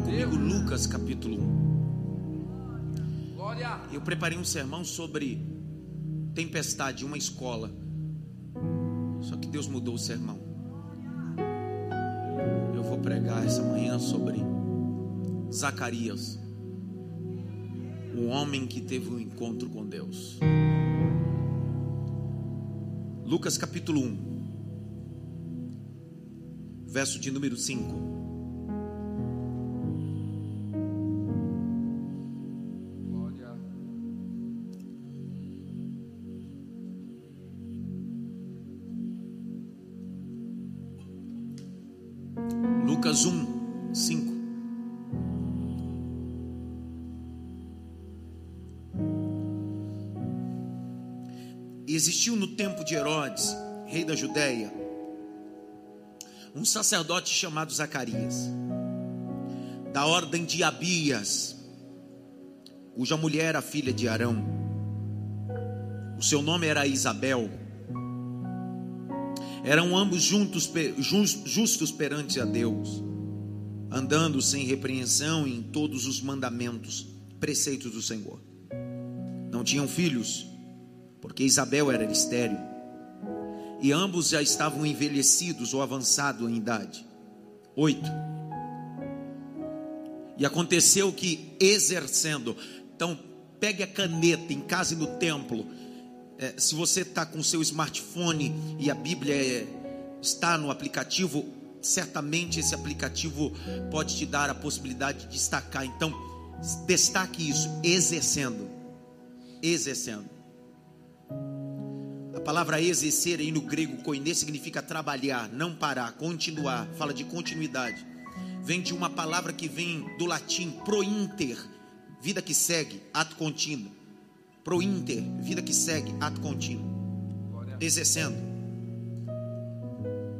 comigo Lucas capítulo 1. Eu preparei um sermão sobre tempestade, uma escola. Só que Deus mudou o sermão. Eu vou pregar essa manhã sobre Zacarias, o homem que teve um encontro com Deus. Lucas capítulo 1, verso de número 5. Existiu no tempo de Herodes, rei da Judéia, um sacerdote chamado Zacarias, da ordem de Abias, cuja mulher era filha de Arão. O seu nome era Isabel. Eram ambos juntos, justos perante a Deus, andando sem repreensão em todos os mandamentos, preceitos do Senhor. Não tinham filhos, porque Isabel era estéril, e ambos já estavam envelhecidos ou avançados em idade. Oito. E aconteceu que, exercendo, então pegue a caneta em casa e no templo. É, se você está com seu smartphone e a Bíblia é, está no aplicativo, certamente esse aplicativo pode te dar a possibilidade de destacar. Então, destaque isso, exercendo. Exercendo. Palavra exercer aí no grego koine significa trabalhar, não parar, continuar. Fala de continuidade. Vem de uma palavra que vem do latim prointer, vida que segue, ato contínuo. Prointer, vida que segue, ato contínuo. Exercendo.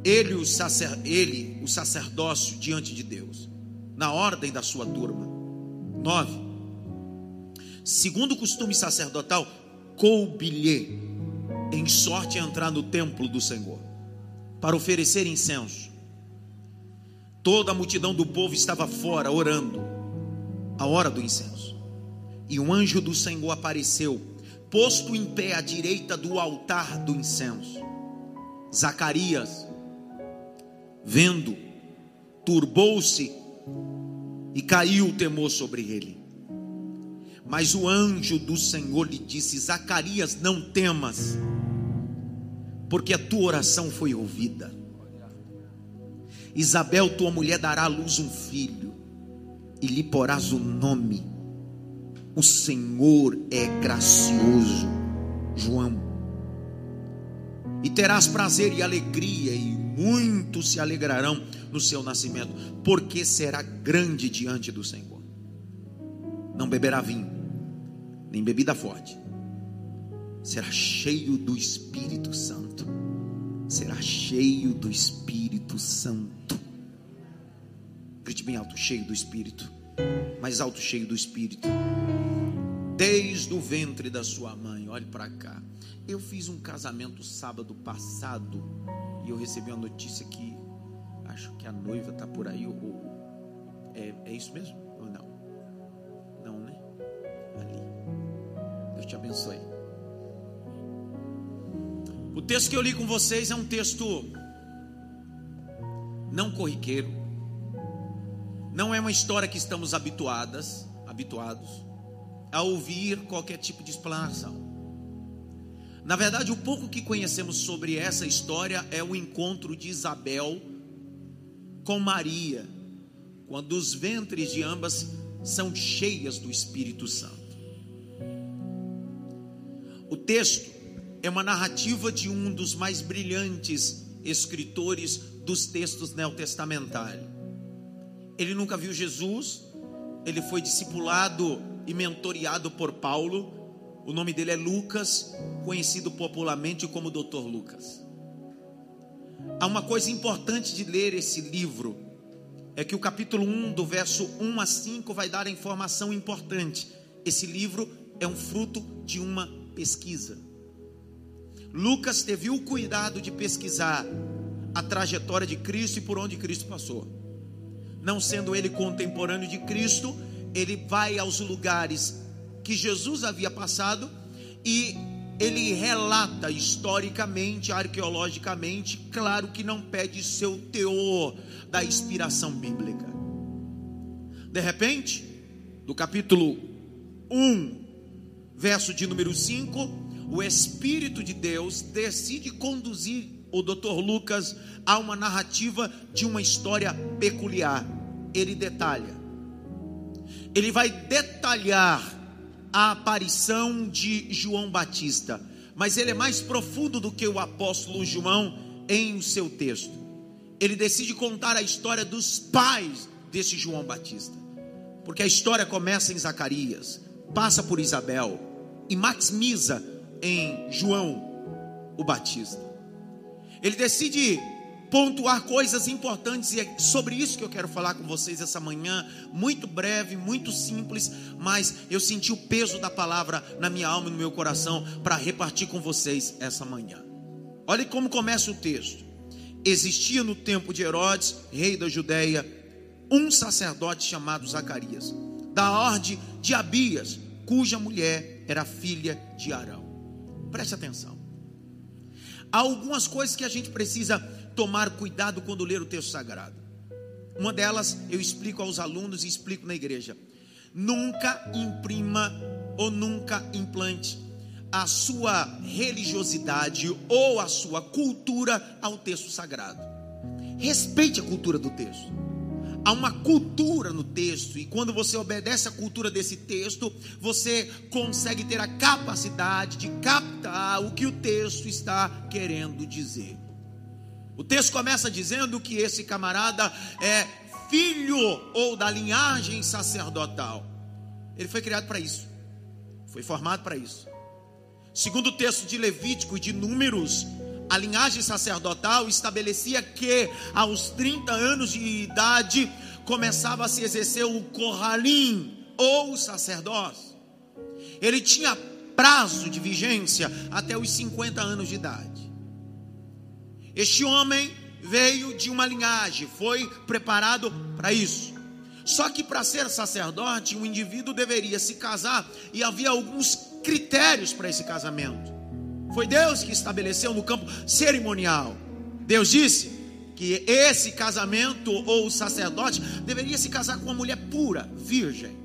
Ele o, sacer, ele, o sacerdócio diante de Deus, na ordem da sua turma. Nove. Segundo o costume sacerdotal, coube-lhe em sorte entrar no templo do Senhor para oferecer incenso. Toda a multidão do povo estava fora orando a hora do incenso. E um anjo do Senhor apareceu, posto em pé à direita do altar do incenso. Zacarias, vendo, turbou-se e caiu o temor sobre ele. Mas o anjo do Senhor lhe disse: Zacarias, não temas, porque a tua oração foi ouvida. Isabel, tua mulher, dará à luz um filho, e lhe porás o nome. O Senhor é gracioso, João. E terás prazer e alegria, e muitos se alegrarão no seu nascimento, porque será grande diante do Senhor. Não beberá vinho nem bebida forte. Será cheio do Espírito Santo. Será cheio do Espírito Santo. Grite bem alto, cheio do Espírito. Mais alto, cheio do Espírito. Desde o ventre da sua mãe. Olhe para cá. Eu fiz um casamento sábado passado e eu recebi uma notícia que acho que a noiva está por aí. Ou, é, é isso mesmo? Abençoe. O texto que eu li com vocês é um texto não corriqueiro. Não é uma história que estamos habituadas, habituados a ouvir qualquer tipo de explanação. Na verdade, o pouco que conhecemos sobre essa história é o encontro de Isabel com Maria, quando os ventres de ambas são cheias do Espírito Santo. O texto é uma narrativa de um dos mais brilhantes escritores dos textos neotestamentários. Ele nunca viu Jesus, ele foi discipulado e mentoreado por Paulo. O nome dele é Lucas, conhecido popularmente como Dr. Lucas. Há uma coisa importante de ler esse livro, é que o capítulo 1, do verso 1 a 5, vai dar a informação importante. Esse livro é um fruto de uma pesquisa. Lucas teve o cuidado de pesquisar a trajetória de Cristo e por onde Cristo passou. não sendo ele contemporâneo de Cristo, ele vai aos lugares que Jesus havia passado e ele relata historicamente, arqueologicamente, claro que não pede seu teor da inspiração bíblica. De repente, do capítulo 1, verso de número 5, o Espírito de Deus decide conduzir o Dr. Lucas a uma narrativa de uma história peculiar. Ele detalha. Ele vai detalhar a aparição de João Batista, mas ele é mais profundo do que o apóstolo João em o seu texto. Ele decide contar a história dos pais desse João Batista, porque a história começa em Zacarias, passa por Isabel e maximiza em João o Batista. Ele decide pontuar coisas importantes e é sobre isso que eu quero falar com vocês essa manhã, muito breve, muito simples, mas eu senti o peso da palavra na minha alma e no meu coração para repartir com vocês essa manhã. Olha como começa o texto. Existia no tempo de Herodes, rei da Judéia, um sacerdote chamado Zacarias, da ordem de Abias, cuja mulher era filha de Arão. Preste atenção. Há algumas coisas que a gente precisa tomar cuidado quando ler o texto sagrado. Uma delas eu explico aos alunos e explico na igreja. Nunca imprima ou nunca implante a sua religiosidade ou a sua cultura ao texto sagrado. Respeite a cultura do texto. Há uma cultura no texto, e quando você obedece à cultura desse texto, você consegue ter a capacidade de captar o que o texto está querendo dizer. O texto começa dizendo que esse camarada é filho ou da linhagem sacerdotal. Ele foi criado para isso, foi formado para isso. Segundo o texto de Levítico e de Números, a linhagem sacerdotal estabelecia que aos 30 anos de idade começava a se exercer o corralim ou o sacerdócio. Ele tinha prazo de vigência até os 50 anos de idade. Este homem veio de uma linhagem, foi preparado para isso. Só que para ser sacerdote, o indivíduo deveria se casar e havia alguns critérios para esse casamento. Foi Deus que estabeleceu no campo cerimonial. Deus disse que esse casamento ou o sacerdote deveria se casar com uma mulher pura, virgem.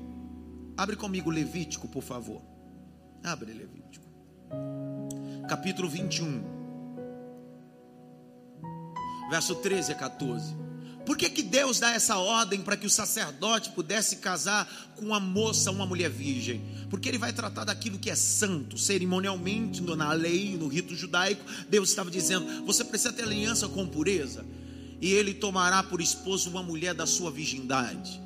Abre comigo Levítico, por favor. Abre Levítico. Capítulo 21. Verso 13 a 14. Por que, que Deus dá essa ordem para que o sacerdote pudesse casar com uma moça, uma mulher virgem? Porque ele vai tratar daquilo que é santo, cerimonialmente, na lei, no rito judaico. Deus estava dizendo: você precisa ter aliança com pureza, e ele tomará por esposo uma mulher da sua virgindade.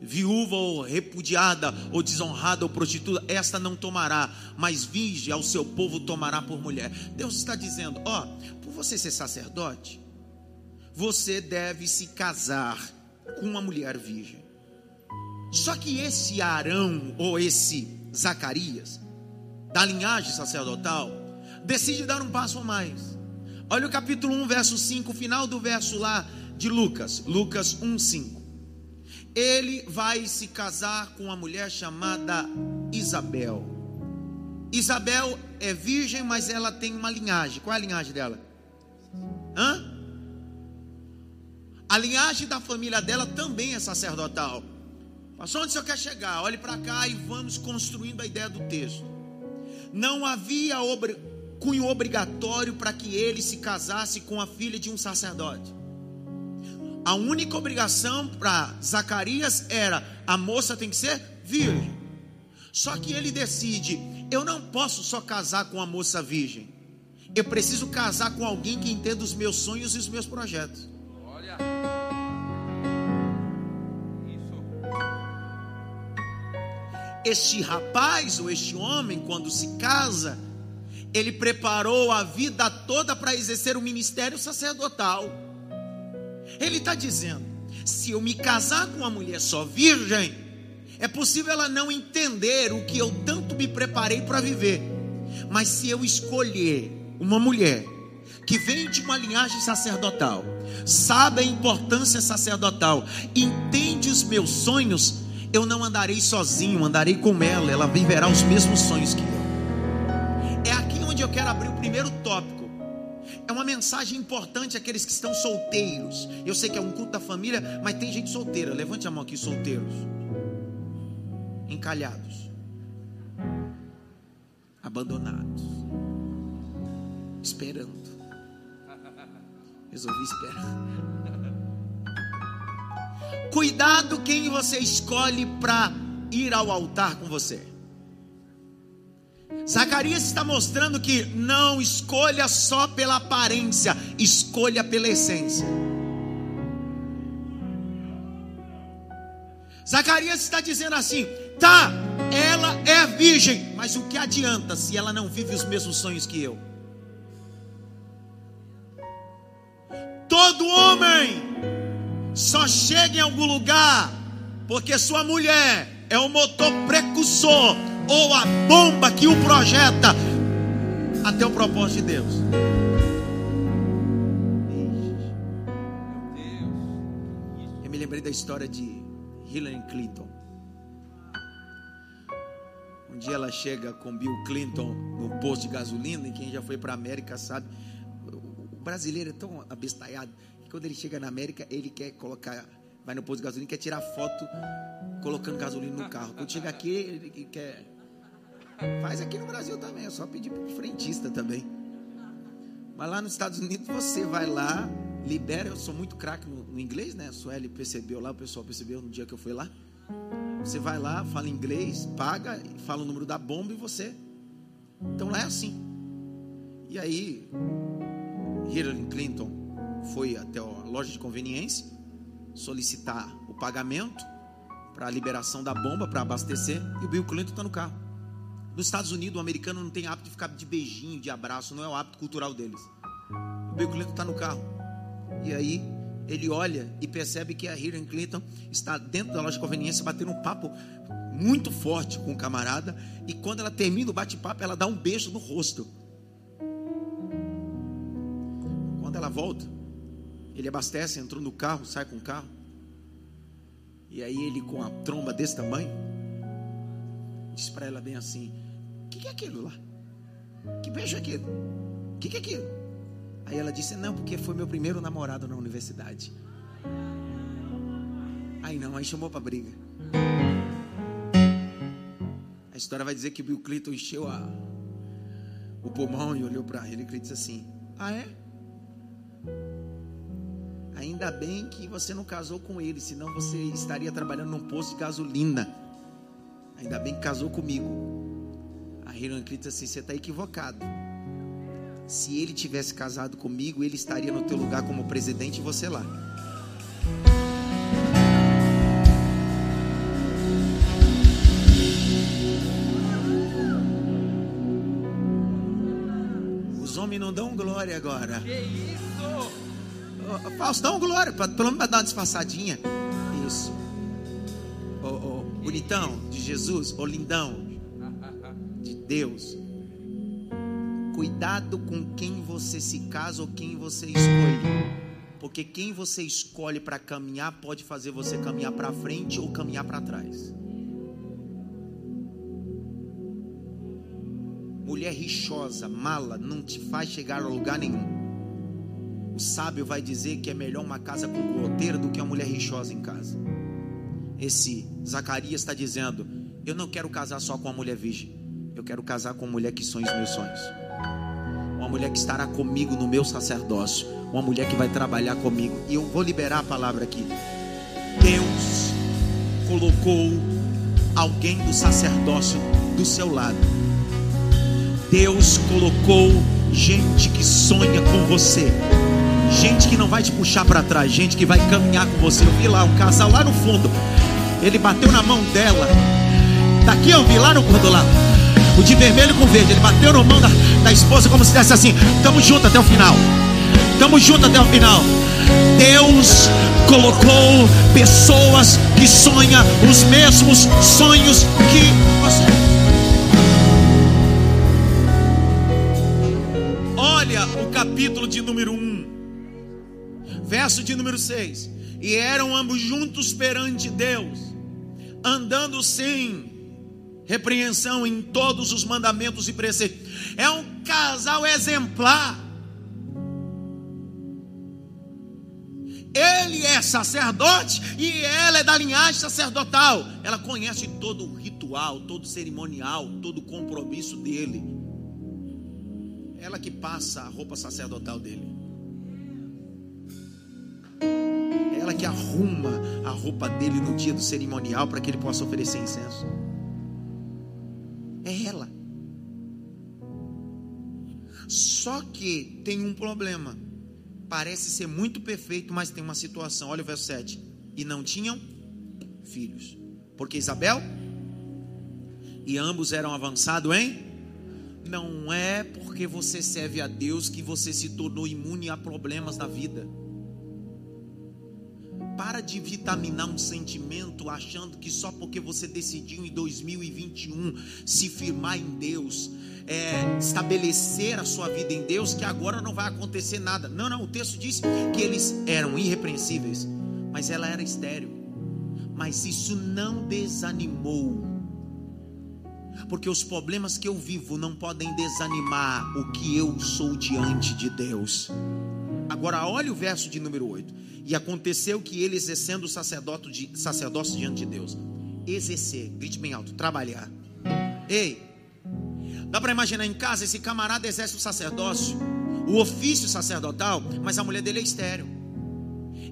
Viúva ou repudiada, ou desonrada ou prostituta, esta não tomará, mas virgem ao seu povo tomará por mulher. Deus está dizendo: ó, por você ser sacerdote, você deve se casar com uma mulher virgem. Só que esse Arão, ou esse Zacarias, da linhagem sacerdotal, decide dar um passo a mais. Olha o capítulo 1, verso 5, final do verso lá de Lucas, Lucas 1, 5. Ele vai se casar com uma mulher chamada Isabel. Isabel é virgem, mas ela tem uma linhagem. Qual é a linhagem dela? Hã? A linhagem da família dela também é sacerdotal. Pastor, onde o senhor quer chegar? Olhe para cá e vamos construindo a ideia do texto. Não havia obri... cunho obrigatório para que ele se casasse com a filha de um sacerdote. A única obrigação para Zacarias era: a moça tem que ser virgem. Só que ele decide: eu não posso só casar com a moça virgem. Eu preciso casar com alguém que entenda os meus sonhos e os meus projetos. Este rapaz ou este homem, quando se casa, ele preparou a vida toda para exercer o ministério sacerdotal. Ele está dizendo: se eu me casar com uma mulher só virgem, é possível ela não entender o que eu tanto me preparei para viver. Mas se eu escolher uma mulher que vem de uma linhagem sacerdotal, sabe a importância sacerdotal, entende os meus sonhos, eu não andarei sozinho, andarei com ela, ela viverá os mesmos sonhos que eu. É aqui onde eu quero abrir o primeiro tópico. É uma mensagem importante àqueles que estão solteiros. Eu sei que é um culto da família, mas tem gente solteira. Levante a mão aqui, solteiros. Encalhados. Abandonados. Esperando. Resolvi esperar. Cuidado quem você escolhe para ir ao altar com você. Zacarias está mostrando que não escolha só pela aparência, escolha pela essência. Zacarias está dizendo assim: tá, ela é virgem, mas o que adianta se ela não vive os mesmos sonhos que eu? Todo homem só chega em algum lugar porque sua mulher é o motor precursor ou a bomba que o projeta até o propósito de Deus. Eu me lembrei da história de Hillary Clinton. Um dia ela chega com Bill Clinton no posto de gasolina, e quem já foi para a América sabe, brasileiro é tão abestalhado que quando ele chega na América, ele quer colocar, vai no posto de gasolina, quer tirar foto colocando gasolina no carro. Quando chega aqui, ele quer. Faz aqui no Brasil também, é só pedir para o frentista também. Mas lá nos Estados Unidos você vai lá, libera. Eu sou muito craque no, no, inglês, né? A Sueli percebeu lá, o pessoal percebeu no dia que eu fui lá. Você vai lá, fala inglês, paga, fala o número da bomba e você. Então lá é assim. E aí, Hillary Clinton foi até a loja de conveniência solicitar o pagamento para a liberação da bomba para abastecer e o Bill Clinton está no carro. Nos Estados Unidos, o americano não tem hábito de ficar de beijinho, de abraço, não é o hábito cultural deles. O Bill Clinton está no carro. E aí ele olha e percebe que a Hillary Clinton está dentro da loja de conveniência batendo um papo muito forte com o camarada. E quando ela termina o bate-papo, ela dá um beijo no rosto. Quando ela volta, ele abastece, entrou no carro, sai com o carro. E aí ele com a tromba desse tamanho, diz para ela bem assim: O que, que é aquilo lá? Que beijo é aquilo? Que, que é aquilo? Aí ela disse: Não, porque foi meu primeiro namorado na universidade. Aí não, aí chamou para briga. A história vai dizer que Bill Clinton encheu a, o pulmão e olhou para ele e disse assim: Ah, é? Ainda bem que você não casou com ele, senão você estaria trabalhando num posto de gasolina. Ainda bem que casou comigo. A Hillary disse assim: você está equivocado. Se ele tivesse casado comigo, ele estaria no teu lugar como presidente e você lá. Os homens não dão glória agora. Que isso? Faustão, glória, pra, pelo menos dar uma disfarçadinha. Isso. Ô, bonitão de Jesus, ô lindão de Deus. Cuidado com quem você se casa ou quem você escolhe. Porque quem você escolhe para caminhar pode fazer você caminhar para frente ou caminhar para trás. Mulher rixosa, mala, não te faz chegar a lugar nenhum. O sábio vai dizer que é melhor uma casa com goteira do que uma mulher rixosa em casa. Esse Zacarias está dizendo: Eu não quero casar só com uma mulher virgem. Eu quero casar com uma mulher que sonha os meus sonhos. Uma mulher que estará comigo no meu sacerdócio. Uma mulher que vai trabalhar comigo. E eu vou liberar a palavra aqui. Deus colocou alguém do sacerdócio do seu lado. Deus colocou gente que sonha com você. Gente que não vai te puxar para trás, gente que vai caminhar com você. Eu vi lá um casal lá no fundo. Ele bateu na mão dela. Daqui eu vi lá no fundo lá. O de vermelho com verde. Ele bateu na mão da, da esposa como se dissesse assim: Tamo junto até o final. Tamo junto até o final. Deus colocou pessoas que sonham os mesmos sonhos que você. Verso de número 6. E eram ambos juntos perante Deus, andando sem repreensão em todos os mandamentos e preceitos. É um casal exemplar. Ele é sacerdote e ela é da linhagem sacerdotal. Ela conhece todo o ritual, todo o cerimonial, todo o compromisso dele. Ela que passa a roupa sacerdotal dele. Ela que arruma a roupa dele no dia do cerimonial para que ele possa oferecer incenso. É ela. Só que tem um problema. Parece ser muito perfeito, mas tem uma situação. Olha o verso 7. E não tinham filhos. Porque Isabel e ambos eram avançados em não é porque você serve a Deus que você se tornou imune a problemas da vida. Para de vitaminar um sentimento achando que só porque você decidiu em 2021 se firmar em Deus, é, estabelecer a sua vida em Deus, que agora não vai acontecer nada. Não, não, o texto diz que eles eram irrepreensíveis, mas ela era estéril. Mas isso não desanimou, porque os problemas que eu vivo não podem desanimar o que eu sou diante de Deus. Agora, olha o verso de número 8. E aconteceu que ele, exercendo o de, sacerdócio diante de Deus, exercer, grite bem alto, trabalhar. Ei, dá para imaginar em casa esse camarada exerce o sacerdócio, o ofício sacerdotal, mas a mulher dele é estéreo.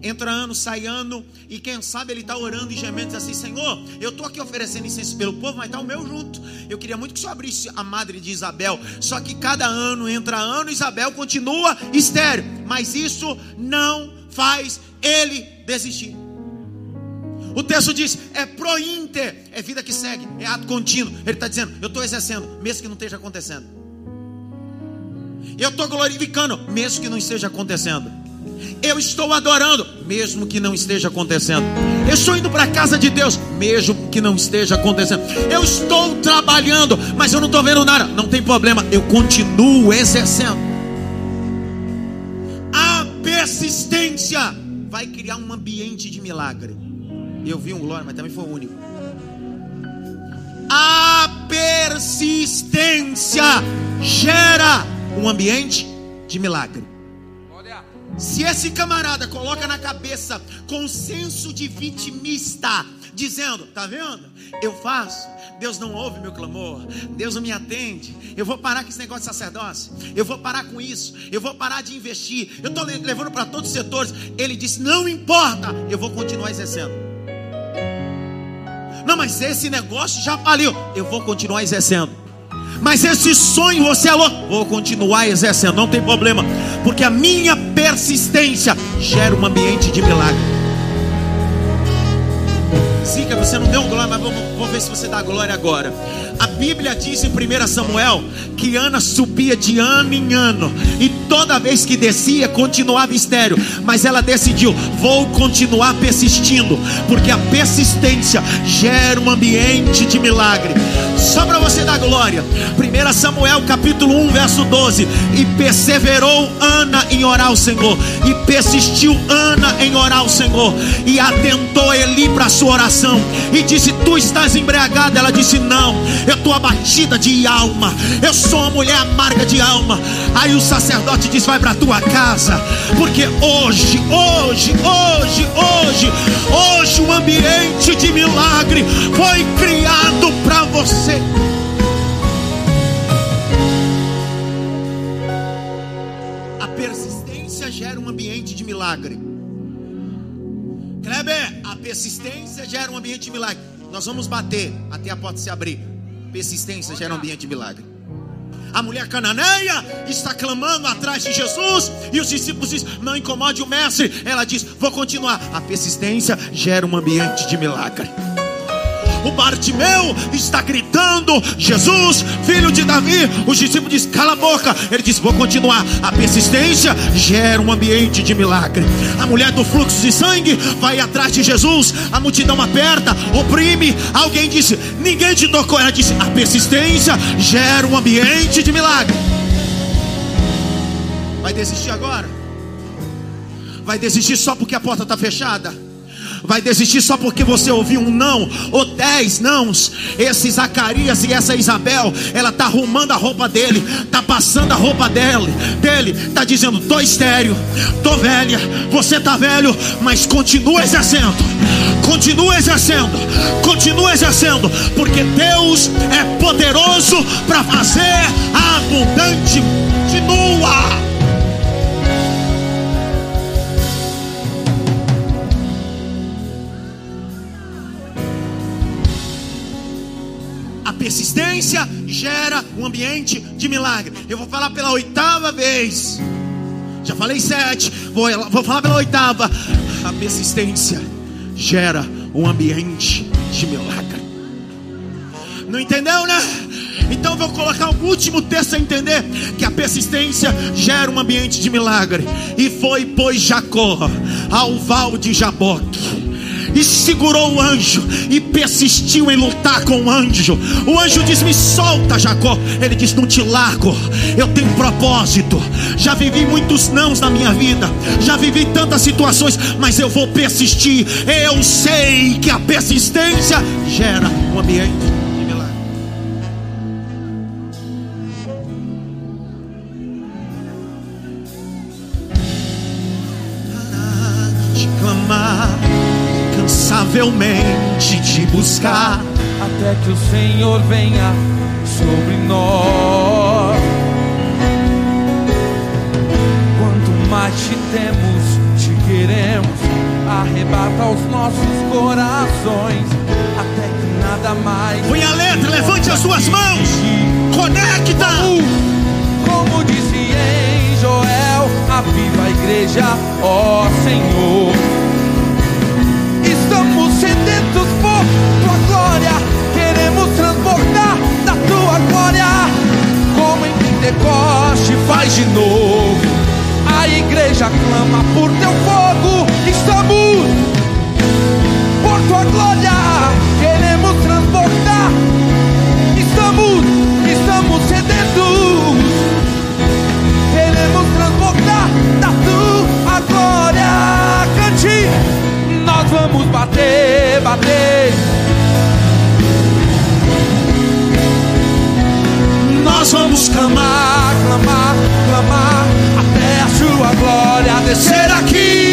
Entra ano, sai ano, e quem sabe ele está orando e gemendo assim: Senhor, eu estou aqui oferecendo incenso pelo povo, mas está o meu junto. Eu queria muito que o senhor abrisse a madre de Isabel. Só que cada ano entra ano, Isabel continua estéreo. Mas isso não faz ele desistir. O texto diz: é pro inter, é vida que segue, é ato contínuo. Ele está dizendo: eu estou exercendo, mesmo que não esteja acontecendo. Eu estou glorificando, mesmo que não esteja acontecendo. Eu estou adorando, mesmo que não esteja acontecendo. Eu estou indo para a casa de Deus, mesmo que não esteja acontecendo. Eu estou trabalhando, mas eu não estou vendo nada. Não tem problema, eu continuo exercendo persistência vai criar um ambiente de milagre. Eu vi um glória, mas também foi o único. A persistência gera um ambiente de milagre. Se esse camarada coloca na cabeça com senso de vitimista, dizendo: Tá vendo? Eu faço, Deus não ouve meu clamor, Deus não me atende. Eu vou parar com esse negócio de sacerdócio, eu vou parar com isso, eu vou parar de investir. Eu estou levando para todos os setores. Ele disse: Não importa, eu vou continuar exercendo. Não, mas esse negócio já faliu, eu vou continuar exercendo. Mas esse sonho você louco, vou continuar exercendo, não tem problema, porque a minha persistência gera um ambiente de milagre. Zica, você não deu um glória, mas vamos, vamos ver se você dá glória agora. A Bíblia diz em 1 Samuel que Ana subia de ano em ano, e toda vez que descia, continuava estéreo. Mas ela decidiu: vou continuar persistindo, porque a persistência gera um ambiente de milagre. Só para você dar glória. 1 Samuel capítulo 1, verso 12. E perseverou Ana em orar ao Senhor, e persistiu Ana em orar ao Senhor, e atentou Eli para sua oração, e disse: Tu estás embriagada. Ela disse: Não, eu estou abatida de alma, eu sou uma mulher amarga de alma. Aí o sacerdote diz: Vai para tua casa, porque hoje, hoje, hoje, hoje, hoje, um ambiente de milagre foi criado para você. A persistência gera um ambiente de milagre. Kleber, a persistência gera um ambiente de milagre. Nós vamos bater até a porta se abrir. Persistência gera um ambiente de milagre. A mulher cananeia está clamando atrás de Jesus e os discípulos dizem: Não incomode o mestre. Ela diz: Vou continuar. A persistência gera um ambiente de milagre. O Bartimeu está gritando: Jesus, filho de Davi. Os discípulos dizem: Cala a boca. Ele diz: Vou continuar. A persistência gera um ambiente de milagre. A mulher do fluxo de sangue vai atrás de Jesus. A multidão aperta, oprime. Alguém disse: Ninguém te tocou. Ela disse: A persistência gera um ambiente de milagre. Vai desistir agora? Vai desistir só porque a porta está fechada? Vai desistir só porque você ouviu um não ou dez nãos. Esse Zacarias e essa Isabel, ela tá arrumando a roupa dele, tá passando a roupa dele, dele, tá dizendo: tô estéreo, tô velha, você tá velho, mas continua exercendo, continua exercendo, continua exercendo, porque Deus é poderoso para fazer abundante. Continua. Persistência gera um ambiente de milagre. Eu vou falar pela oitava vez. Já falei sete, vou, vou falar pela oitava. A persistência gera um ambiente de milagre. Não entendeu, né? Então vou colocar um último texto a entender que a persistência gera um ambiente de milagre. E foi pois Jacó ao val de Jaboque e segurou o anjo e persistiu em lutar com o anjo. O anjo diz: Me solta, Jacó. Ele diz: Não te largo, eu tenho propósito. Já vivi muitos nãos na minha vida, já vivi tantas situações, mas eu vou persistir. Eu sei que a persistência gera um ambiente incansavelmente te buscar, até que o Senhor venha sobre nós. Quanto mais te temos, te queremos, arrebata os nossos corações, até que nada mais. Põe a letra, levante as suas mãos, conecta. Como, como disse em Joel, aviva a igreja, ó Senhor sedentos por tua glória, queremos transportar da tua glória, como em Pentecoste faz de novo. A igreja clama por teu fogo, estamos por tua glória, vamos bater, bater. Nós vamos clamar, clamar, clamar, até a sua glória descer aqui.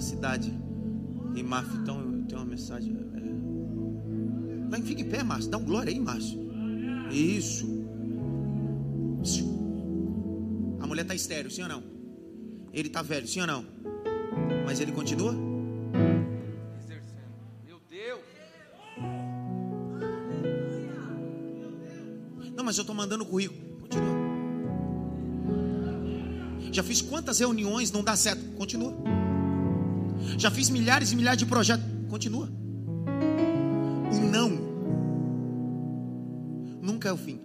Na, cidade em Mafra. Então eu tenho uma mensagem. É... Vai, fica em pé, Márcio. Dá um glória aí, Márcio. Isso. A mulher está estéreo, sim ou não? Ele está velho, sim ou não? Mas ele continua? Meu Deus. Não, mas eu estou mandando o currículo. Continua. Já fiz quantas reuniões, não dá certo. Continua. Já fiz milhares e milhares de projetos. Continua. O não nunca é o fim.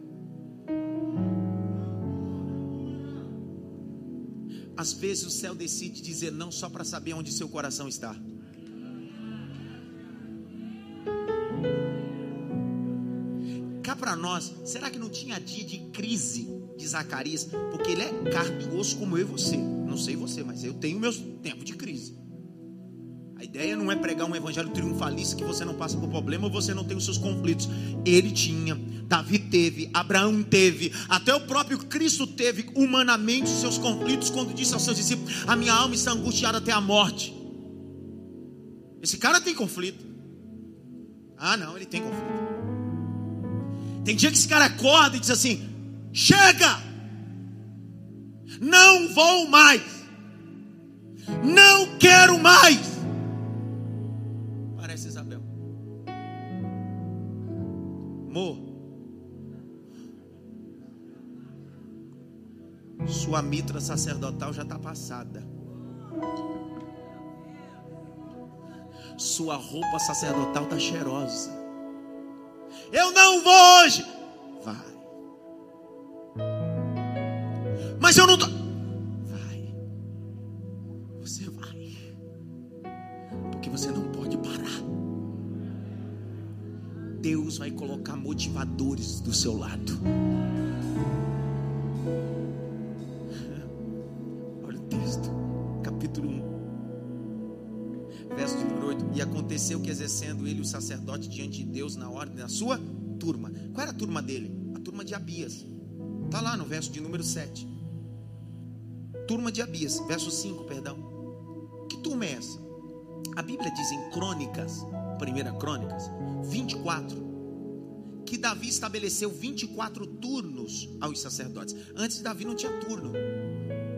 Às vezes o céu decide dizer não só para saber onde seu coração está. Cá para nós, será que não tinha dia de crise de Zacarias, porque ele é carne e osso como eu e você. Não sei você, mas eu tenho meus tempos de crise. Ideia não é pregar um evangelho triunfalista que você não passa por problema você não tem os seus conflitos. Ele tinha, Davi teve, Abraão teve, até o próprio Cristo teve humanamente os seus conflitos quando disse aos seus discípulos: A minha alma está angustiada até a morte. Esse cara tem conflito. Ah, não, ele tem conflito. Tem dia que esse cara acorda e diz assim: chega, não vou mais, não quero mais. Sua mitra sacerdotal já está passada. Sua roupa sacerdotal está cheirosa. Eu não vou hoje. Vai. Mas eu não tô. Vai. Você vai. Porque você não pode parar. Deus vai colocar motivadores do seu lado. Aconteceu que, exercendo ele o sacerdote diante de Deus na ordem da sua turma. Qual era a turma dele? A turma de Abias. Está lá no verso de número 7. Turma de Abias, verso 5, perdão. Que turma é essa? A Bíblia diz em Crônicas, primeira Crônicas, 24, que Davi estabeleceu 24 turnos aos sacerdotes. Antes Davi não tinha turno.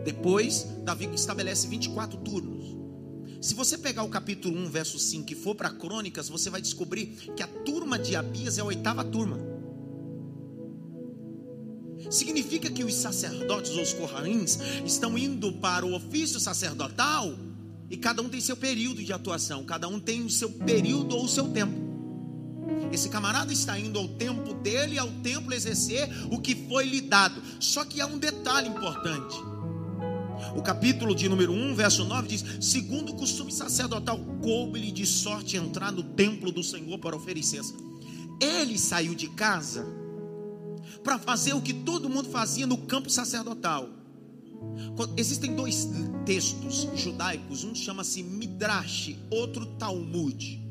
Depois, Davi estabelece 24 turnos. Se você pegar o capítulo 1, verso 5 e for para Crônicas, você vai descobrir que a turma de Abias é a oitava turma. Significa que os sacerdotes ou os corrains estão indo para o ofício sacerdotal e cada um tem seu período de atuação, cada um tem o seu período ou o seu tempo. Esse camarada está indo ao tempo dele, ao templo exercer o que foi lhe dado. Só que há um detalhe importante. O capítulo de número 1, verso 9 diz: Segundo o costume sacerdotal, coube-lhe de sorte entrar no templo do Senhor para oferecer. Ele saiu de casa para fazer o que todo mundo fazia no campo sacerdotal. Existem dois textos judaicos, um chama-se Midrash, outro Talmud.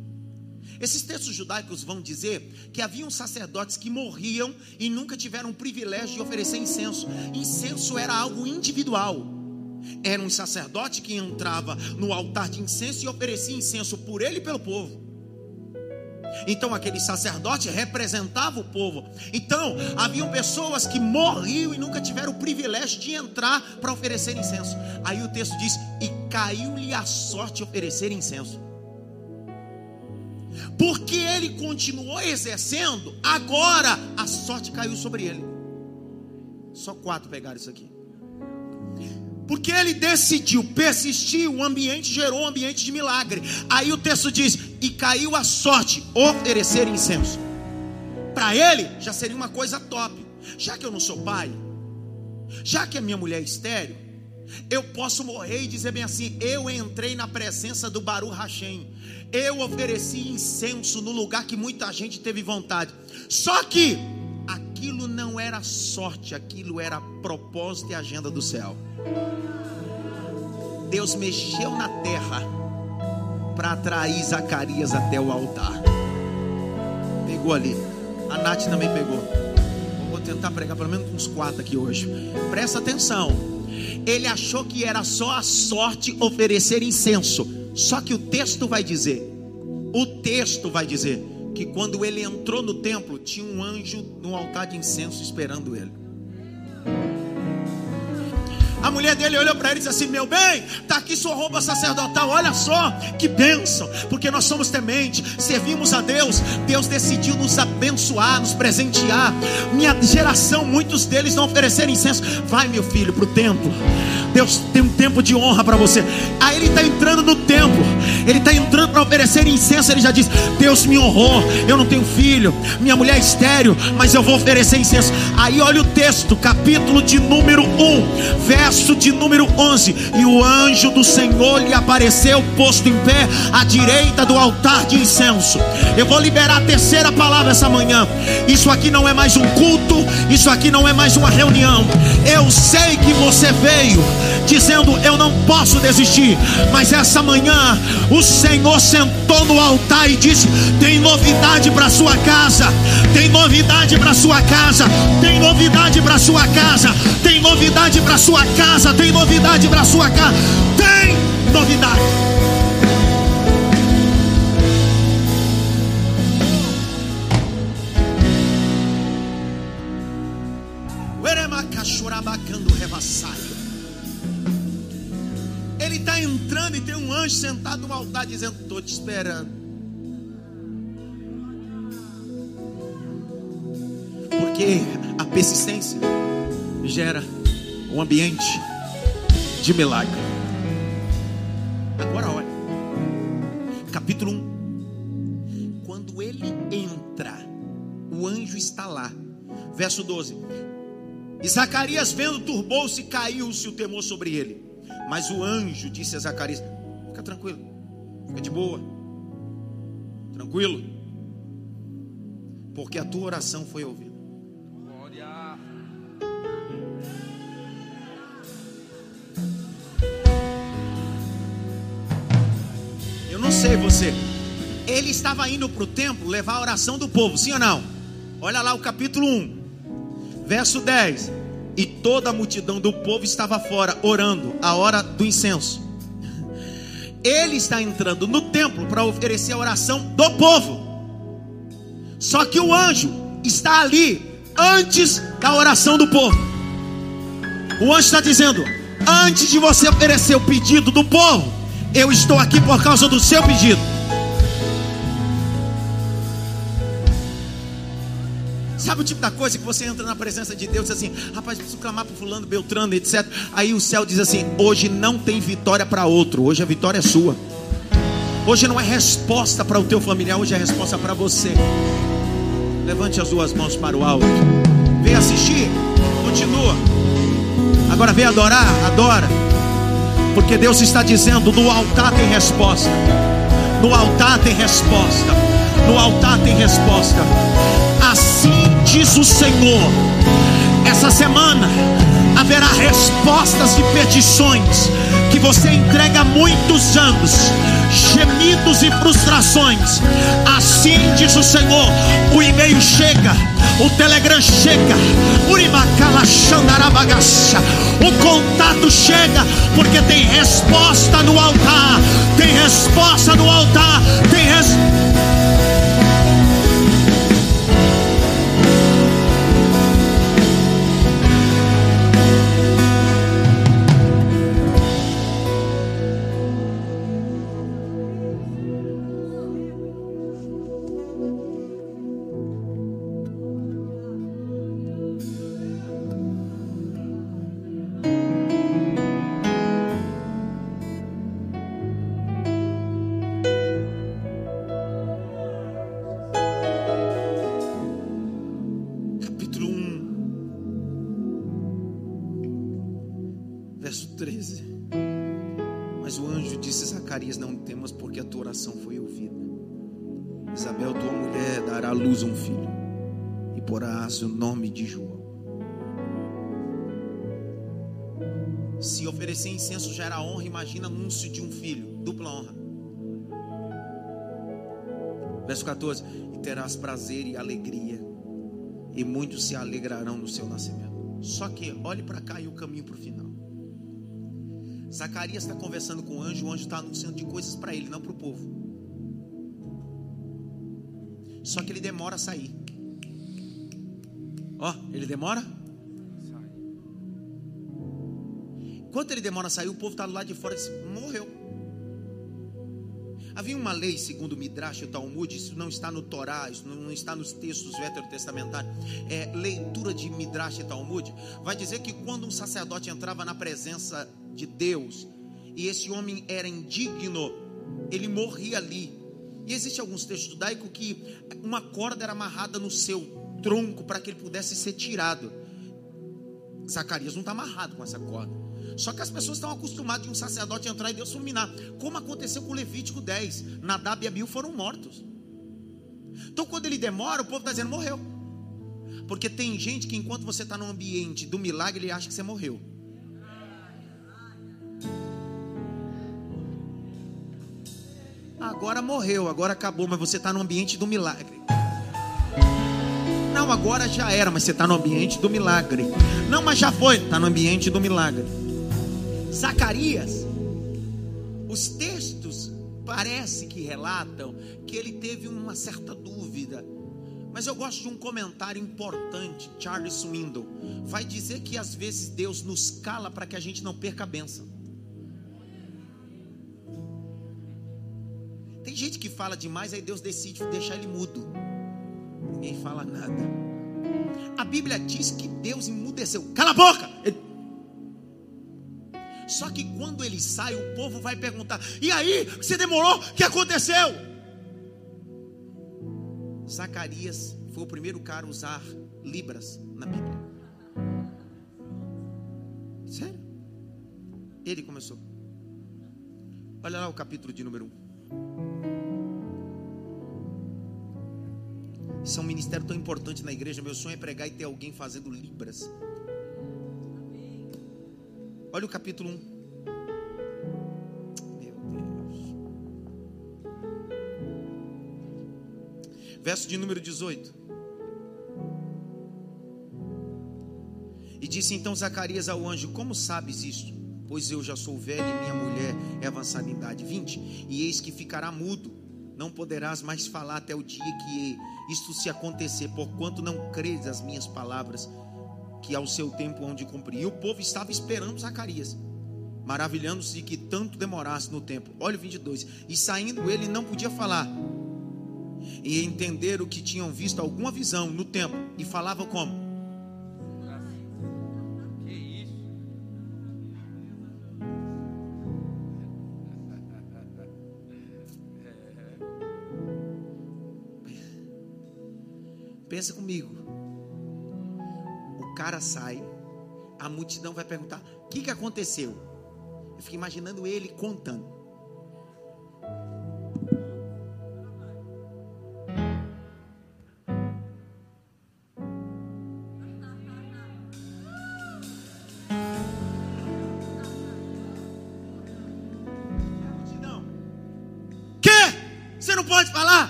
Esses textos judaicos vão dizer que haviam sacerdotes que morriam e nunca tiveram o privilégio de oferecer incenso. Incenso era algo individual. Era um sacerdote que entrava no altar de incenso e oferecia incenso por ele e pelo povo. Então aquele sacerdote representava o povo. Então haviam pessoas que morriam e nunca tiveram o privilégio de entrar para oferecer incenso. Aí o texto diz: e caiu-lhe a sorte oferecer incenso. Porque ele continuou exercendo, agora a sorte caiu sobre ele. Só quatro pegaram isso aqui. Porque ele decidiu, persistiu, o ambiente gerou um ambiente de milagre. Aí o texto diz: e caiu a sorte oferecer incenso. Para ele já seria uma coisa top. Já que eu não sou pai, já que a minha mulher é estéreo, eu posso morrer e dizer bem assim: eu entrei na presença do Baru Hashem, eu ofereci incenso no lugar que muita gente teve vontade. Só que aquilo não era sorte, aquilo era propósito e agenda do céu. Deus mexeu na terra para atrair Zacarias até o altar. Pegou ali. A Nath também pegou. Vou tentar pregar pelo menos uns quatro aqui hoje. Presta atenção. Ele achou que era só a sorte oferecer incenso. Só que o texto vai dizer: o texto vai dizer que quando ele entrou no templo, tinha um anjo no altar de incenso esperando ele. A mulher dele olhou para ele e disse assim: Meu bem, está aqui sua roupa sacerdotal. Olha só que bênção, porque nós somos tementes, servimos a Deus. Deus decidiu nos abençoar, nos presentear. Minha geração, muitos deles não ofereceram incenso. Vai, meu filho, para o templo. Deus tem um tempo de honra para você. Aí ele está entrando no templo, ele está entrando para oferecer incenso. Ele já diz: Deus me honrou. Eu não tenho filho, minha mulher é estéreo, mas eu vou oferecer incenso. Aí olha o texto, capítulo de número 1, verso de número 11. E o anjo do Senhor lhe apareceu, posto em pé à direita do altar de incenso. Eu vou liberar a terceira palavra essa manhã. Isso aqui não é mais um culto, isso aqui não é mais uma reunião. Eu sei que você veio dizendo: Eu não posso desistir. Mas essa manhã, o Senhor sentou no altar e disse: Tem novidade para sua casa, tem novidade para sua casa, tem novidade para sua casa, tem novidade para sua casa, tem novidade para sua casa, tem novidade. Anjo sentado no altar dizendo: Estou te esperando. Porque a persistência gera um ambiente de milagre. Agora olha, capítulo 1. Quando ele entra, o anjo está lá. Verso 12. E Zacarias, vendo, turbou-se e caiu-se o temor sobre ele. Mas o anjo disse a Zacarias: tranquilo, fica de boa, tranquilo, porque a tua oração foi ouvida. Glória. Eu não sei você. Ele estava indo para o templo levar a oração do povo, sim ou não? Olha lá o capítulo 1, verso 10. E toda a multidão do povo estava fora, orando, a hora do incenso. Ele está entrando no templo para oferecer a oração do povo. Só que o anjo está ali antes da oração do povo. O anjo está dizendo: Antes de você oferecer o pedido do povo, eu estou aqui por causa do seu pedido. Sabe o tipo da coisa que você entra na presença de Deus e diz assim, rapaz, preciso clamar para fulano, Beltrano, etc. Aí o céu diz assim: hoje não tem vitória para outro, hoje a vitória é sua. Hoje não é resposta para o teu familiar, hoje é resposta para você. Levante as duas mãos para o alto. Vem assistir, continua. Agora vem adorar, adora. Porque Deus está dizendo: no altar tem resposta. No altar tem resposta. No altar tem resposta. Assim diz o Senhor. Essa semana haverá respostas de petições que você entrega há muitos anos, gemidos e frustrações. Assim diz o Senhor: o e-mail chega, o telegram chega, o contato chega, porque tem resposta no altar, tem resposta no altar, tem resposta. Imagina anúncio de um filho, dupla honra. Verso 14: E terás prazer e alegria, e muitos se alegrarão no seu nascimento. Só que olhe para cá e o caminho para o final. Zacarias está conversando com o anjo, o anjo está anunciando de coisas para ele, não para o povo. Só que ele demora a sair. Ó, ele demora? Enquanto ele demora a sair, o povo está lado de fora e diz: morreu. Havia uma lei, segundo o Midrash e o Talmud, isso não está no Torá, isso não está nos textos veterotestamentários, é leitura de Midrash e Talmud, vai dizer que quando um sacerdote entrava na presença de Deus, e esse homem era indigno, ele morria ali. E existe alguns textos judaicos que uma corda era amarrada no seu tronco para que ele pudesse ser tirado. Zacarias não está amarrado com essa corda. Só que as pessoas estão acostumadas de um sacerdote entrar e Deus fulminar. Como aconteceu com Levítico 10. Nadab e Abiú foram mortos. Então quando ele demora, o povo está dizendo morreu. Porque tem gente que enquanto você está no ambiente do milagre, ele acha que você morreu. Agora morreu, agora acabou, mas você está no ambiente do milagre. Não, agora já era, mas você está no ambiente do milagre. Não, mas já foi, está no ambiente do milagre. Zacarias, os textos parece que relatam que ele teve uma certa dúvida. Mas eu gosto de um comentário importante, Charles Swindoll. Vai dizer que às vezes Deus nos cala para que a gente não perca a bênção. gente que fala demais, aí Deus decide deixar ele mudo. Ninguém fala nada. A Bíblia diz que Deus emudeceu. Cala a boca! Ele... Só que quando ele sai, o povo vai perguntar: E aí, você demorou? O que aconteceu? Zacarias foi o primeiro cara a usar Libras na Bíblia. Sério? Ele começou. Olha lá o capítulo de número 1. Isso é um ministério tão importante na igreja. Meu sonho é pregar e ter alguém fazendo Libras. Olha o capítulo 1. Meu Deus. Verso de número 18. E disse então Zacarias ao anjo: Como sabes isto? Pois eu já sou velho e minha mulher é avançada em idade. 20. E eis que ficará mudo, não poderás mais falar até o dia que isto se acontecer, porquanto não credes as minhas palavras, que ao seu tempo hão de cumprir. E o povo estava esperando Zacarias, maravilhando-se de que tanto demorasse no tempo. Olha o 22. E saindo ele não podia falar. E entender o que tinham visto alguma visão no tempo. E falava como? Pensa comigo. Cara sai, a multidão vai perguntar: o que, que aconteceu? Eu fico imaginando ele contando.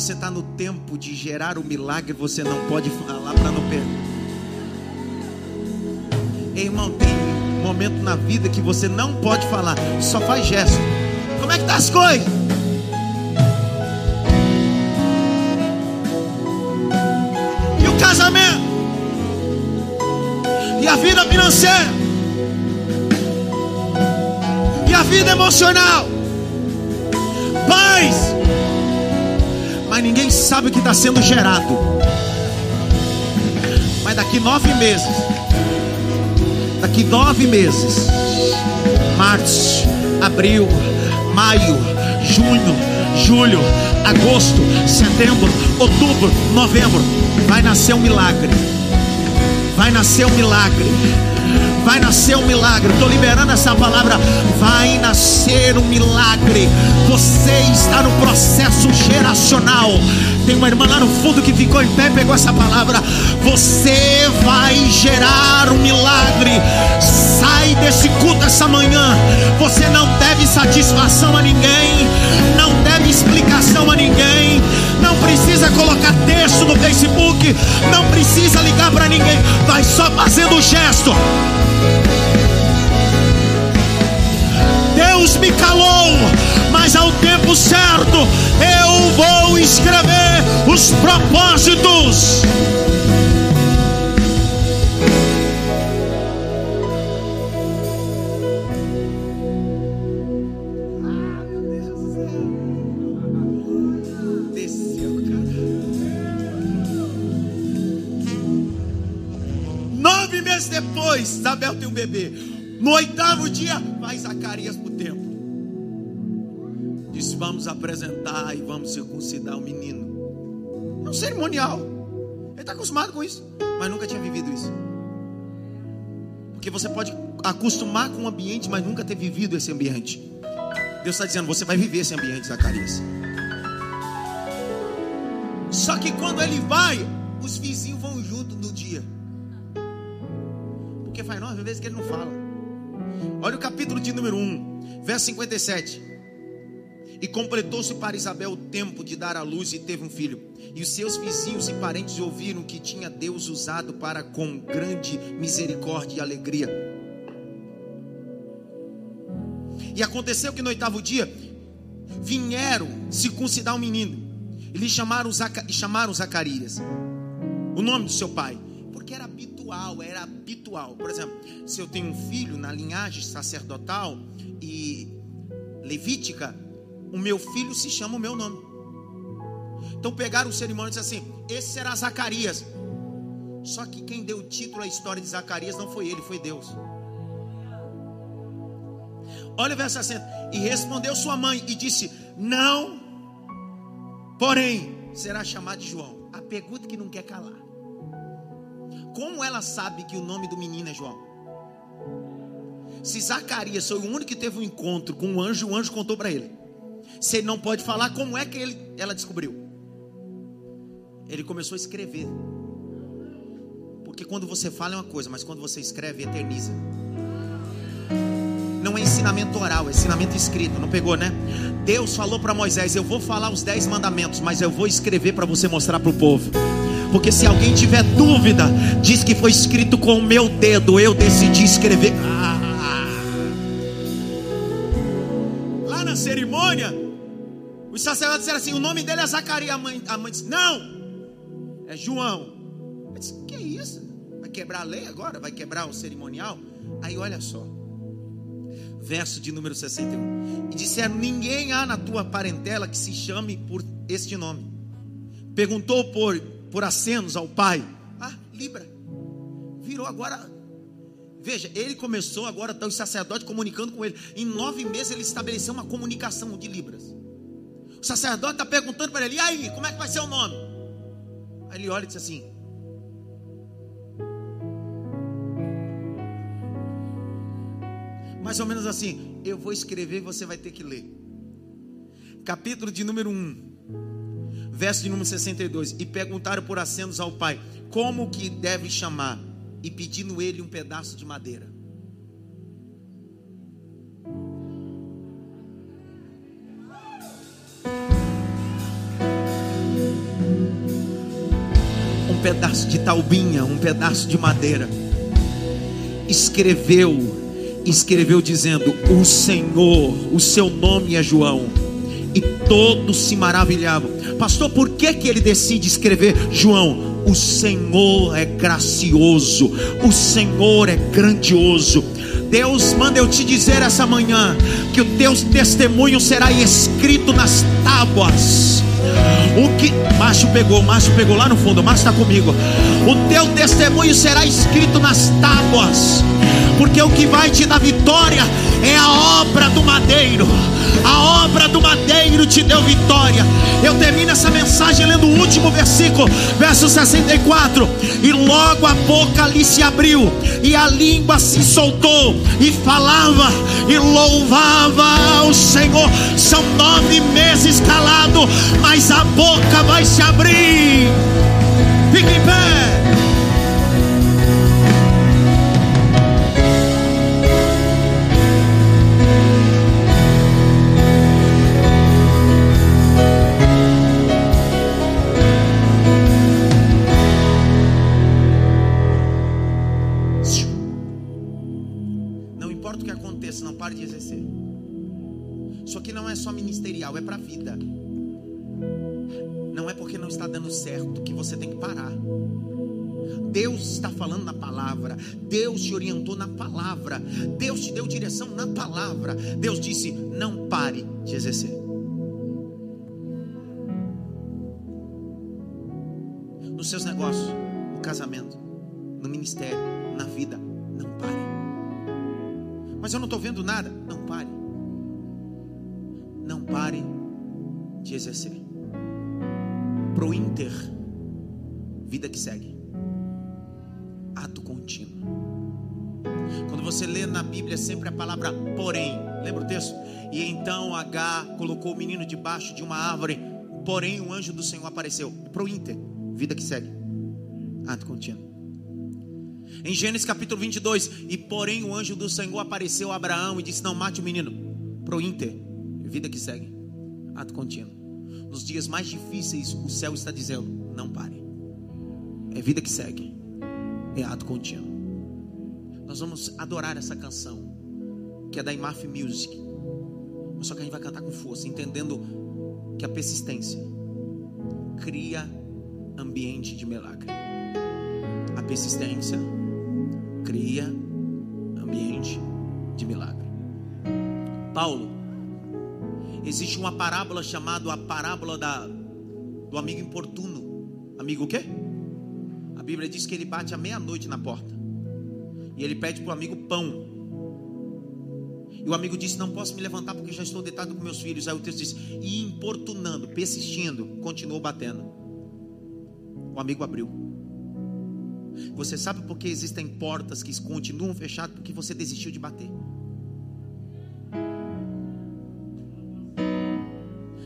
Você está no tempo de gerar o milagre, você não pode falar para não perder. Ei, irmão, tem momento na vida que você não pode falar, só faz gesto. Como é que tá as coisas? E o casamento? E a vida financeira? E a vida emocional? Paz? Mas ninguém sabe o que está sendo gerado. Mas daqui nove meses, daqui nove meses, março, abril, maio, junho, julho, agosto, setembro, outubro, novembro, vai nascer um milagre. Vai nascer um milagre vai nascer um milagre. Estou liberando essa palavra. Vai nascer um milagre. Você está no processo geracional. Tem uma irmã lá no fundo que ficou em pé, pegou essa palavra. Você vai gerar um milagre. Sai desse culto essa manhã. Você não deve satisfação a ninguém. Não deve explicação a ninguém. Precisa colocar texto no Facebook. Não precisa ligar para ninguém. Vai só fazendo o gesto. Deus me calou, mas ao tempo certo eu vou escrever os propósitos. Depois, Isabel tem um bebê. No oitavo dia, vai Zacarias para o templo. Disse: Vamos apresentar e vamos circuncidar o menino. É um cerimonial. Ele está acostumado com isso, mas nunca tinha vivido isso. Porque você pode acostumar com o ambiente, mas nunca ter vivido esse ambiente. Deus está dizendo: Você vai viver esse ambiente, Zacarias. Só que quando ele vai, os vizinhos vão junto no dia. Vezes que ele não fala. Olha o capítulo de número 1, verso 57. E completou-se para Isabel o tempo de dar à luz e teve um filho. E os seus vizinhos e parentes ouviram que tinha Deus usado para com grande misericórdia e alegria. E aconteceu que no oitavo dia vieram circuncidar o um menino. E lhe chamaram, Zaca, chamaram Zacarias, o nome do seu pai, era habitual. Por exemplo, se eu tenho um filho na linhagem sacerdotal, e Levítica, o meu filho se chama o meu nome. Então pegaram o cerimônio e disseram assim: esse será Zacarias. Só que quem deu o título à história de Zacarias não foi ele, foi Deus. Olha o verso 60. E respondeu sua mãe e disse: Não, porém, será chamado de João. A pergunta que não quer calar. Como ela sabe que o nome do menino é João? Se Zacarias foi o único que teve um encontro com um anjo, o anjo contou para ele. Se ele não pode falar, como é que ele, ela descobriu? Ele começou a escrever. Porque quando você fala é uma coisa, mas quando você escreve, eterniza. Não é ensinamento oral, é ensinamento escrito. Não pegou, né? Deus falou para Moisés: Eu vou falar os dez mandamentos, mas eu vou escrever para você mostrar para o povo. Porque se alguém tiver dúvida, diz que foi escrito com o meu dedo, eu decidi escrever. Ah. Lá na cerimônia, os sacerdotes disseram assim: o nome dele é Zacarias. A mãe, a mãe disse: Não, é João. Eu disse: Que isso? Vai quebrar a lei agora? Vai quebrar o cerimonial? Aí olha só, verso de número 61. E disseram: Ninguém há na tua parentela que se chame por este nome. Perguntou por por acenos ao pai. Ah, Libra. Virou agora. Veja, ele começou agora, está os sacerdotes comunicando com ele. Em nove meses ele estabeleceu uma comunicação de Libras. O sacerdote está perguntando para ele: e aí, como é que vai ser o nome? Aí ele olha e diz assim: mais ou menos assim: eu vou escrever e você vai ter que ler. Capítulo de número 1 verso de número 62. E perguntaram por acenos ao pai: Como que deve chamar? E pedindo ele um pedaço de madeira. Um pedaço de taubinha, um pedaço de madeira. Escreveu, escreveu dizendo: O Senhor, o seu nome é João. E todos se maravilhavam. Pastor, por que, que ele decide escrever João? O Senhor é gracioso, o Senhor é grandioso. Deus manda eu te dizer essa manhã que o teu testemunho será escrito nas tábuas. O que macho pegou, macho pegou lá no fundo, macho está comigo. O teu testemunho será escrito nas tábuas, porque o que vai te dar vitória é a obra do madeiro. A obra do madeiro te deu vitória. Eu termino essa mensagem lendo o último versículo, verso 64. E logo a boca lhe se abriu, e a língua se soltou, e falava, e louvava ao Senhor. São nove meses calado, mas a boca vai se abrir. Fique em pé. Deus te orientou na palavra, Deus te deu direção na palavra. Deus disse: não pare de exercer. Nos seus negócios, no casamento, no ministério, na vida, não pare. Mas eu não estou vendo nada. Não pare. Não pare de exercer. Pro Inter, vida que segue. Quando você lê na Bíblia sempre a palavra porém, lembra o texto? E então H colocou o menino debaixo de uma árvore, porém o anjo do Senhor apareceu. Pro Inter, vida que segue, ato contínuo. Em Gênesis capítulo 22, e porém o anjo do Senhor apareceu a Abraão e disse: Não mate o menino. Pro Inter, vida que segue, ato contínuo. Nos dias mais difíceis, o céu está dizendo: Não pare. É vida que segue, ato contínuo. Nós vamos adorar essa canção, que é da Imaf Music. Só que a gente vai cantar com força, entendendo que a persistência cria ambiente de milagre. A persistência cria ambiente de milagre. Paulo, existe uma parábola chamada a parábola da, do amigo importuno. Amigo o quê? A Bíblia diz que ele bate à meia-noite na porta. E ele pede para o amigo pão. E o amigo disse: Não posso me levantar porque já estou deitado com meus filhos. Aí o texto diz: E importunando, persistindo, continuou batendo. O amigo abriu. Você sabe por que existem portas que continuam fechadas? Porque você desistiu de bater.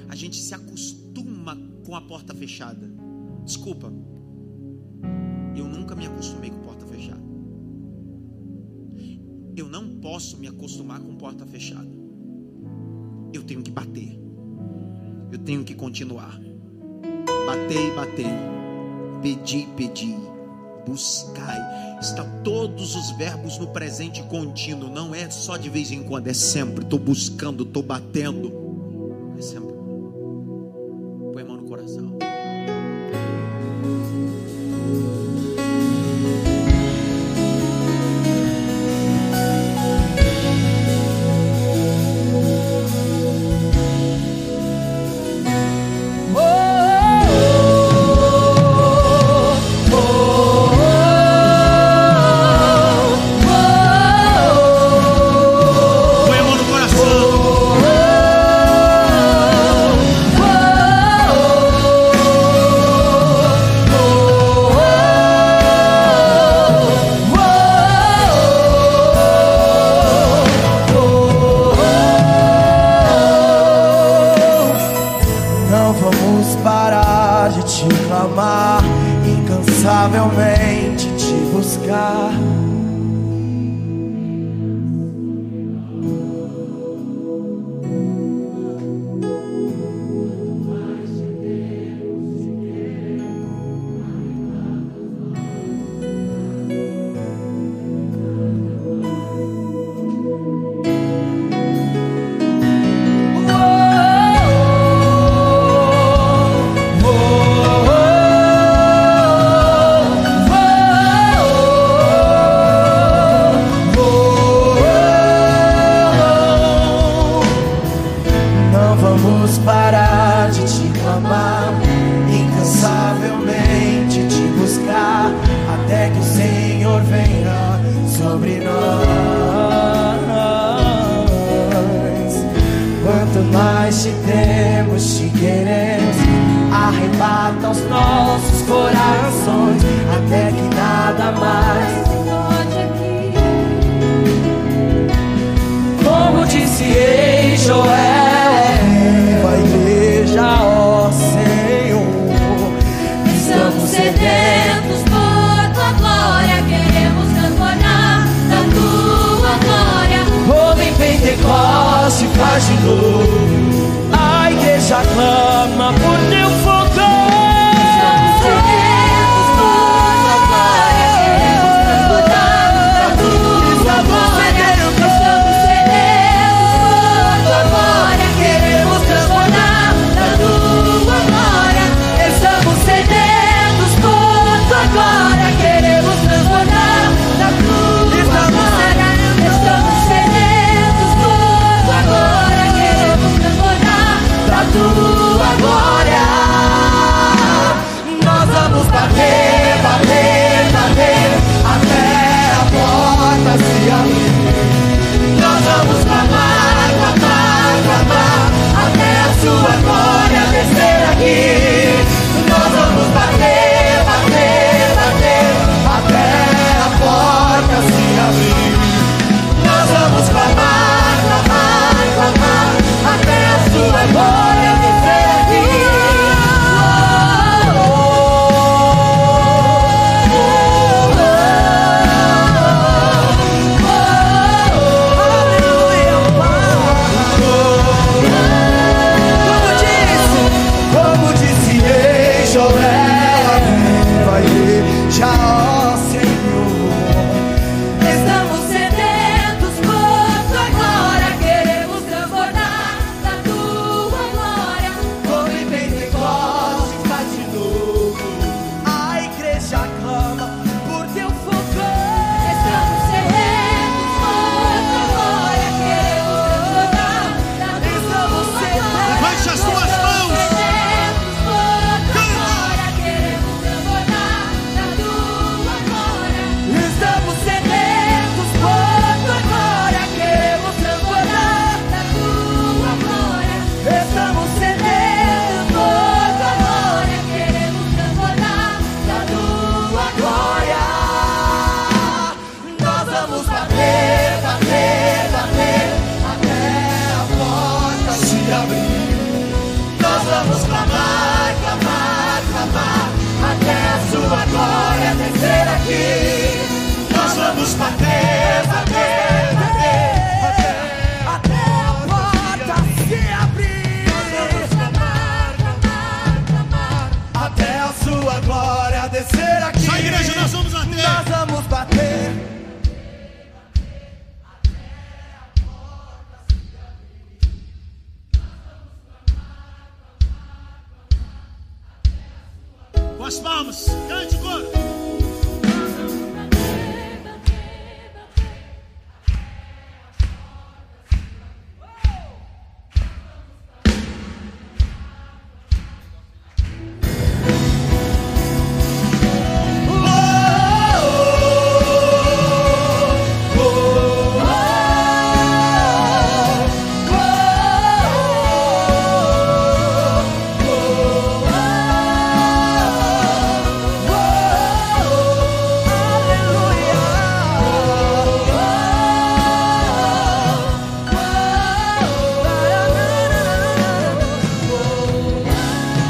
A gente se acostuma com a porta fechada. Desculpa, me acostumei com porta fechada. Eu não posso me acostumar com porta fechada. Eu tenho que bater. Eu tenho que continuar. Batei, batei. Pedi, pedi. Buscai. Está todos os verbos no presente contínuo. Não é só de vez em quando, é sempre. Estou buscando, estou batendo.